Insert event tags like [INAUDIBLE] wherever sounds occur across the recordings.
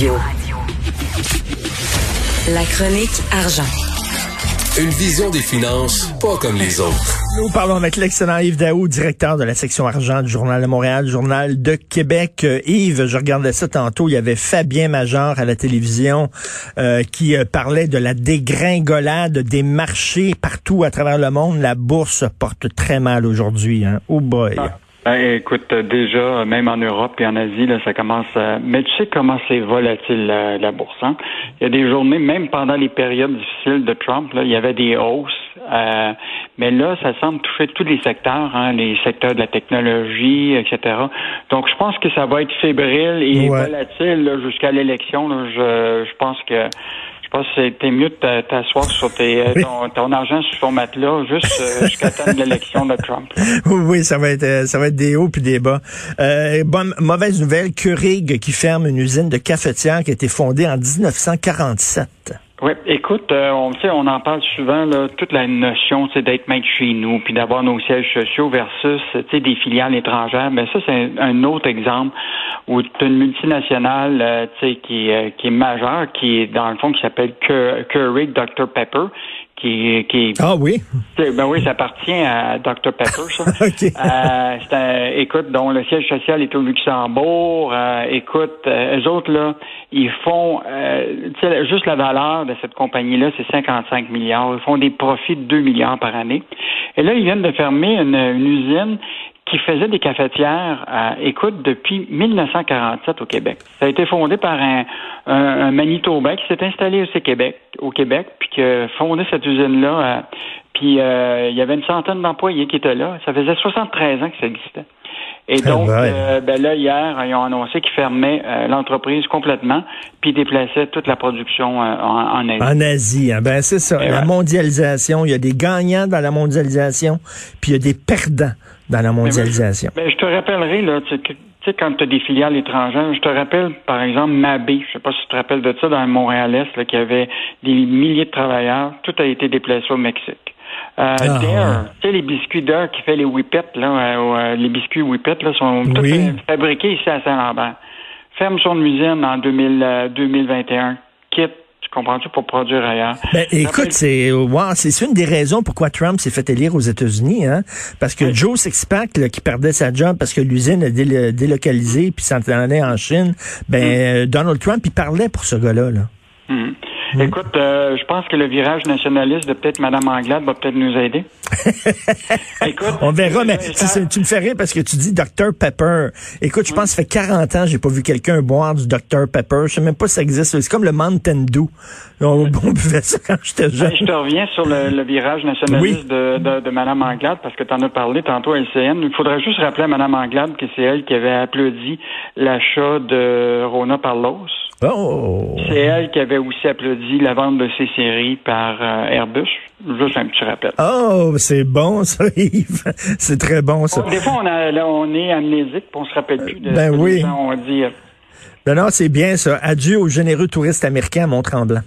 Radio. La chronique argent. Une vision des finances pas comme les autres. Nous parlons avec l'excellent Yves Daou, directeur de la section argent du Journal de Montréal, Journal de Québec. Euh, Yves, je regardais ça tantôt, il y avait Fabien Major à la télévision euh, qui euh, parlait de la dégringolade des marchés partout à travers le monde. La bourse porte très mal aujourd'hui. Hein? Oh boy. Ben, écoute, déjà, même en Europe et en Asie, là, ça commence à... Mais tu sais comment c'est volatile, la, la bourse. Hein? Il y a des journées, même pendant les périodes difficiles de Trump, là, il y avait des hausses. Euh, mais là, ça semble toucher tous les secteurs, hein, les secteurs de la technologie, etc. Donc, je pense que ça va être fébrile et Ouais. volatile là, jusqu'à l'élection. là. Je, je pense que... Je pense que c'était mieux de t'a- t'asseoir sur tes, euh, ton, ton argent sur ton matelas juste euh, [LAUGHS] jusqu'à temps de l'élection de Trump. Oui, oui, ça va être euh, ça va être des hauts puis des bas. Euh, bonne mauvaise nouvelle, Keurig qui ferme une usine de cafetière qui a été fondée en 1947. Oui, écoute, euh, on sait, on en parle souvent, là, toute la notion c'est d'être maître chez nous, puis d'avoir nos sièges sociaux versus des filiales étrangères. Mais ça, c'est un, autre exemple où tu une multinationale euh, qui, euh, qui est majeure, qui est dans le fond qui s'appelle Keur- Keurig Dr Pepper, qui, qui Ah oui? Ben oui, ça appartient à Dr Pepper, ça. [LAUGHS] OK. Euh, c'est un- écoute, dont le siège social est au Luxembourg. Euh, écoute, euh, eux autres, là, ils font, euh, tu sais, juste la valeur de cette compagnie-là, c'est 55 milliards. Ils font des profits de 2 milliards par année. Et là, ils viennent de fermer une, une usine qui faisait des cafetières, euh, écoute, depuis 1947 au Québec. Ça a été fondé par un, un, un Manitobain qui s'est installé au Québec, au Québec, qui a fondé cette usine-là. euh, puis euh, il y avait une centaine d'employés qui étaient là. Ça faisait 73 ans que ça existait. Et Ah donc, ouais. euh, ben là, hier, ils ont annoncé qu'ils fermaient euh, l'entreprise complètement, puis déplaçaient toute la production euh, en, en Asie. En Asie, hein. ben c'est ça. Eh La ouais. mondialisation, il y a des gagnants dans la mondialisation, puis il y a des perdants dans la mondialisation. Ben, je te rappellerai, là, tu sais, quand tu as des filiales étrangères, je te rappelle, par exemple, Mabé, je sais pas si tu te rappelles de ça, dans le Montréal-Est, là, qui avait des milliers de travailleurs, tout a été déplacé au Mexique. Euh, Ah, Dare, tu sais, les biscuits Dare qui fait les Whippets, là, euh, euh, les biscuits Whippets, là, sont Oui. euh, fabriqués ici à Saint-Lambert. Ferme son usine en 2000, euh, 2021. Quitte, tu comprends-tu, pour produire ailleurs? Ben, écoute, c'est wow, c'est une des raisons pourquoi Trump s'est fait élire aux États-Unis, hein, parce que Joe Sixpack, là, qui perdait sa job parce que l'usine a délo- délocalisé puis s'en allait en Chine, ben euh, Donald Trump, il parlait pour ce gars-là. Là. Mhm. Écoute, euh, je pense que le virage nationaliste de peut-être Mme Anglade va peut-être nous aider. [LAUGHS] Écoute, On verra, mais euh, tu, sais, tu me fais rire parce que tu dis Dr Pepper. Écoute, je pense que ça fait 40 ans que j'ai pas vu quelqu'un boire du Dr Pepper. Je sais même pas si ça existe. C'est comme le Mountain Dew. On, [LAUGHS] on buvait ça quand j'étais jeune. Je te reviens sur le, le virage nationaliste de, de, de Mme Anglade parce que tu en as parlé tantôt à LCN. Il faudrait juste rappeler à Mme Anglade que c'est elle qui avait applaudi l'achat de Rona Parlos. Oh. C'est elle qui avait aussi applaudi la vente de ces séries par euh, Airbus. Juste un petit rappel. Oh, c'est bon ça, [LAUGHS] Yves. C'est très bon ça. Des fois, on, a, là, on est amnésique on se rappelle plus de Ben ce oui. ont dit. Ben non, c'est bien ça. Adieu aux généreux touristes américains à Mont-Tremblant.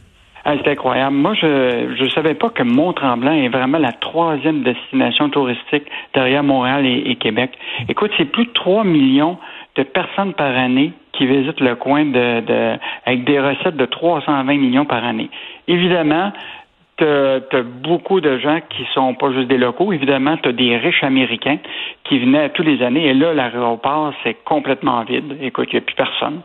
Ah, c'est incroyable. Moi, je je savais pas que Mont-Tremblant est vraiment la troisième destination touristique derrière Montréal et, et Québec. Écoute, c'est plus de 3 millions de personnes par année qui visitent le coin de, de avec des recettes de 320 millions par année. Évidemment, tu as, beaucoup de gens qui sont pas juste des locaux. Évidemment, tu as des riches Américains qui venaient tous les années. Et là, l'aéroport, c'est complètement vide. Écoute, il n'y a plus personne.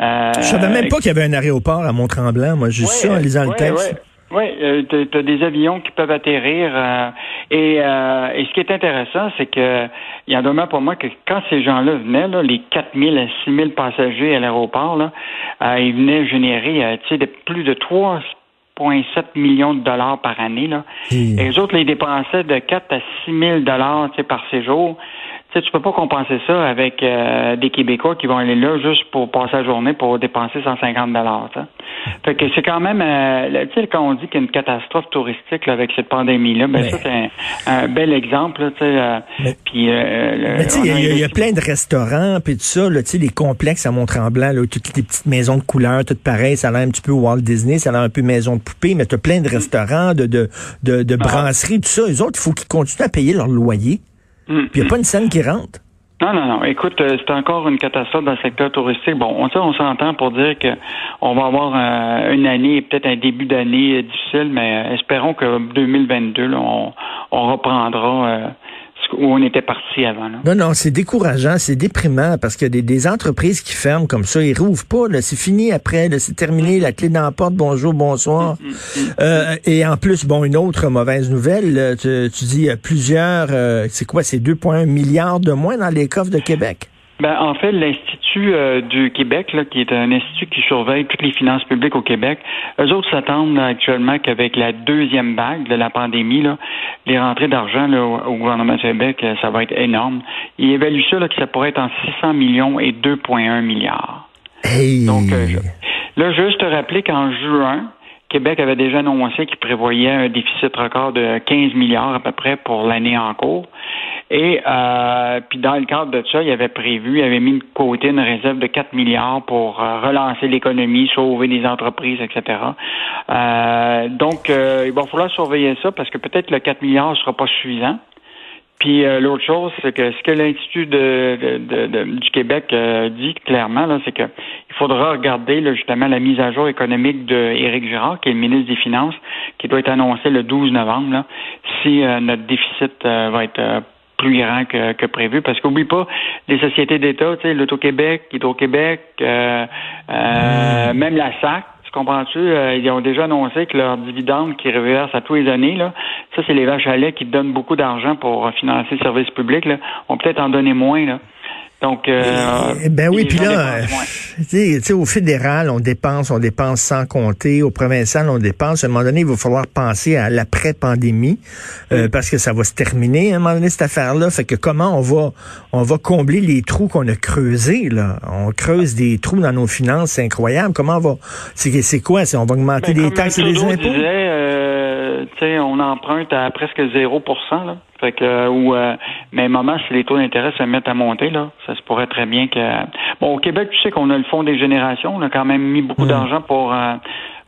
Euh, Je savais même pas qu'il y avait un aéroport à Mont-Tremblant. Moi, j'ai su ça en lisant le ouais, texte. ouais. Oui, euh, tu as des avions qui peuvent atterrir. euh, et, euh, et ce qui est intéressant, c'est que il y en demeure pour moi que quand ces gens-là venaient, là, les 4 000 à 6 000 passagers à l'aéroport, là, euh, ils venaient générer euh, de plus de 3,7 millions de dollars par année. Là. Et- Et les autres, les dépensaient de 4 à 6 000 dollars par séjour. Tu sais, tu peux pas compenser ça avec euh, des Québécois qui vont aller là juste pour passer la journée pour dépenser 150 dollars. Fait que c'est quand même, euh, tu sais, quand on dit qu'il y a une catastrophe touristique là, avec cette pandémie-là, ben Mais- ça c'est un, un bel exemple. là, Tu sais, euh, Mais- puis, euh, Mais tu sais, il y, a- y plein de restaurants, puis tout ça, là, tu sais, les complexes à Mont-Tremblant, là, toutes les petites maisons de couleurs, toutes pareilles, ça a l'air un petit peu Walt Disney, ça a l'air un peu maison de poupée, mais tu as plein de restaurants, de, de, de, de brasseries, tout ça. Les autres, il faut qu'ils continuent à payer leur loyer, Mm. puis il n'y a pas une scène qui rentre? Non, non, non. Écoute, euh, c'est encore une catastrophe dans le secteur touristique. Bon, on, on s'entend pour dire que on va avoir euh, une année, peut-être un début d'année euh, difficile, mais espérons que 2022, là, on, on reprendra euh, où on était parti avant. Là. Non, non, c'est décourageant, c'est déprimant, parce qu'il y a des, des entreprises qui ferment comme ça, ils rouvrent pas, c'est fini après, c'est terminé, la clé dans la porte, bonjour, bonsoir. Euh, et en plus, bon, une autre mauvaise nouvelle, là, tu, tu dis euh, plusieurs, euh, c'est quoi, c'est 2,1 milliards de moins dans les coffres de Québec? Ben, en fait, l'Institut euh, du Québec, là, qui est un institut qui surveille toutes les finances publiques au Québec, eux autres s'attendent actuellement qu'avec la deuxième vague de la pandémie, là, les rentrées d'argent au, gouvernement du Québec, euh, ça va être énorme. Ils évaluent ça là, que ça pourrait être en 600 millions et 2,1 milliards. Hey! Donc, euh, là, juste te rappeler qu'en juin, Québec avait déjà annoncé qu'il prévoyait un déficit record de 15 milliards à peu près pour l'année en cours. Et euh, puis dans le cadre de ça, il avait prévu, il avait mis de côté une réserve de 4 milliards pour euh, relancer l'économie, sauver des entreprises, etc. Euh, donc, euh, il va falloir surveiller ça parce que peut-être le 4 milliards ne sera pas suffisant. Puis euh, l'autre chose, c'est que ce que l'Institut de, de- de- du Québec dit clairement, là, c'est que il faudra regarder là, justement la mise à jour économique de Éric Girard, qui est le ministre des Finances, qui doit être annoncé le 12 novembre, là, si notre déficit va être plus grand que, que prévu. Parce qu'oublie pas, les sociétés d'État, tu sais, l'Auto-Québec, Hydro-Québec, euh, euh, même la SAC, tu comprends-tu? Euh, ils ont déjà annoncé que leurs dividendes qui reversent à tous les années, là, ça, c'est les vaches à lait qui donnent beaucoup d'argent pour financer le service public, là, vont peut-être en donner moins, là. Donc, euh, Eh ben oui, puis là, euh, tu sais, au fédéral, on dépense, on dépense sans compter. Au provincial, on dépense. À un moment donné, il va falloir penser à l'après-pandémie euh, parce que ça va se terminer à un moment donné cette affaire-là. Fait que comment on va, on va combler les trous qu'on a creusés là? On creuse des trous dans nos finances, c'est incroyable. Comment on va C'est quoi C'est on va augmenter Ben, les taxes et les impôts? disait, on emprunte à presque 0% là. Fait que, euh, ou, euh, mais moment, si les taux d'intérêt se mettent à monter, là, ça se pourrait très bien que. Bon, au Québec, tu sais qu'on a le Fonds des générations. On a quand même mis beaucoup Mm. d'argent pour. euh,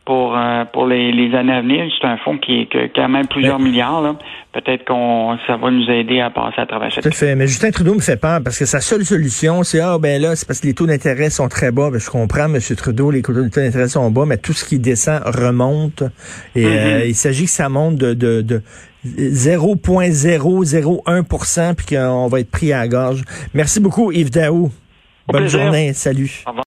pour euh, pour les, les années à venir, c'est un fonds qui est quand même plusieurs milliards. Peut-être qu'on ça va nous aider à passer à travers cette Tout à fait. Mais Justin Trudeau me fait peur parce que sa seule solution, c'est ah ben là, c'est parce que les taux d'intérêt sont très bas. Ben, je comprends, M. Trudeau, les taux d'intérêt sont bas, mais tout ce qui descend remonte. Et euh, il s'agit que ça monte de, de, de 0,001% puis qu'on va être pris à la gorge. Merci beaucoup, Yves Daou. Bonne plaisir. journée. Salut. Au revoir.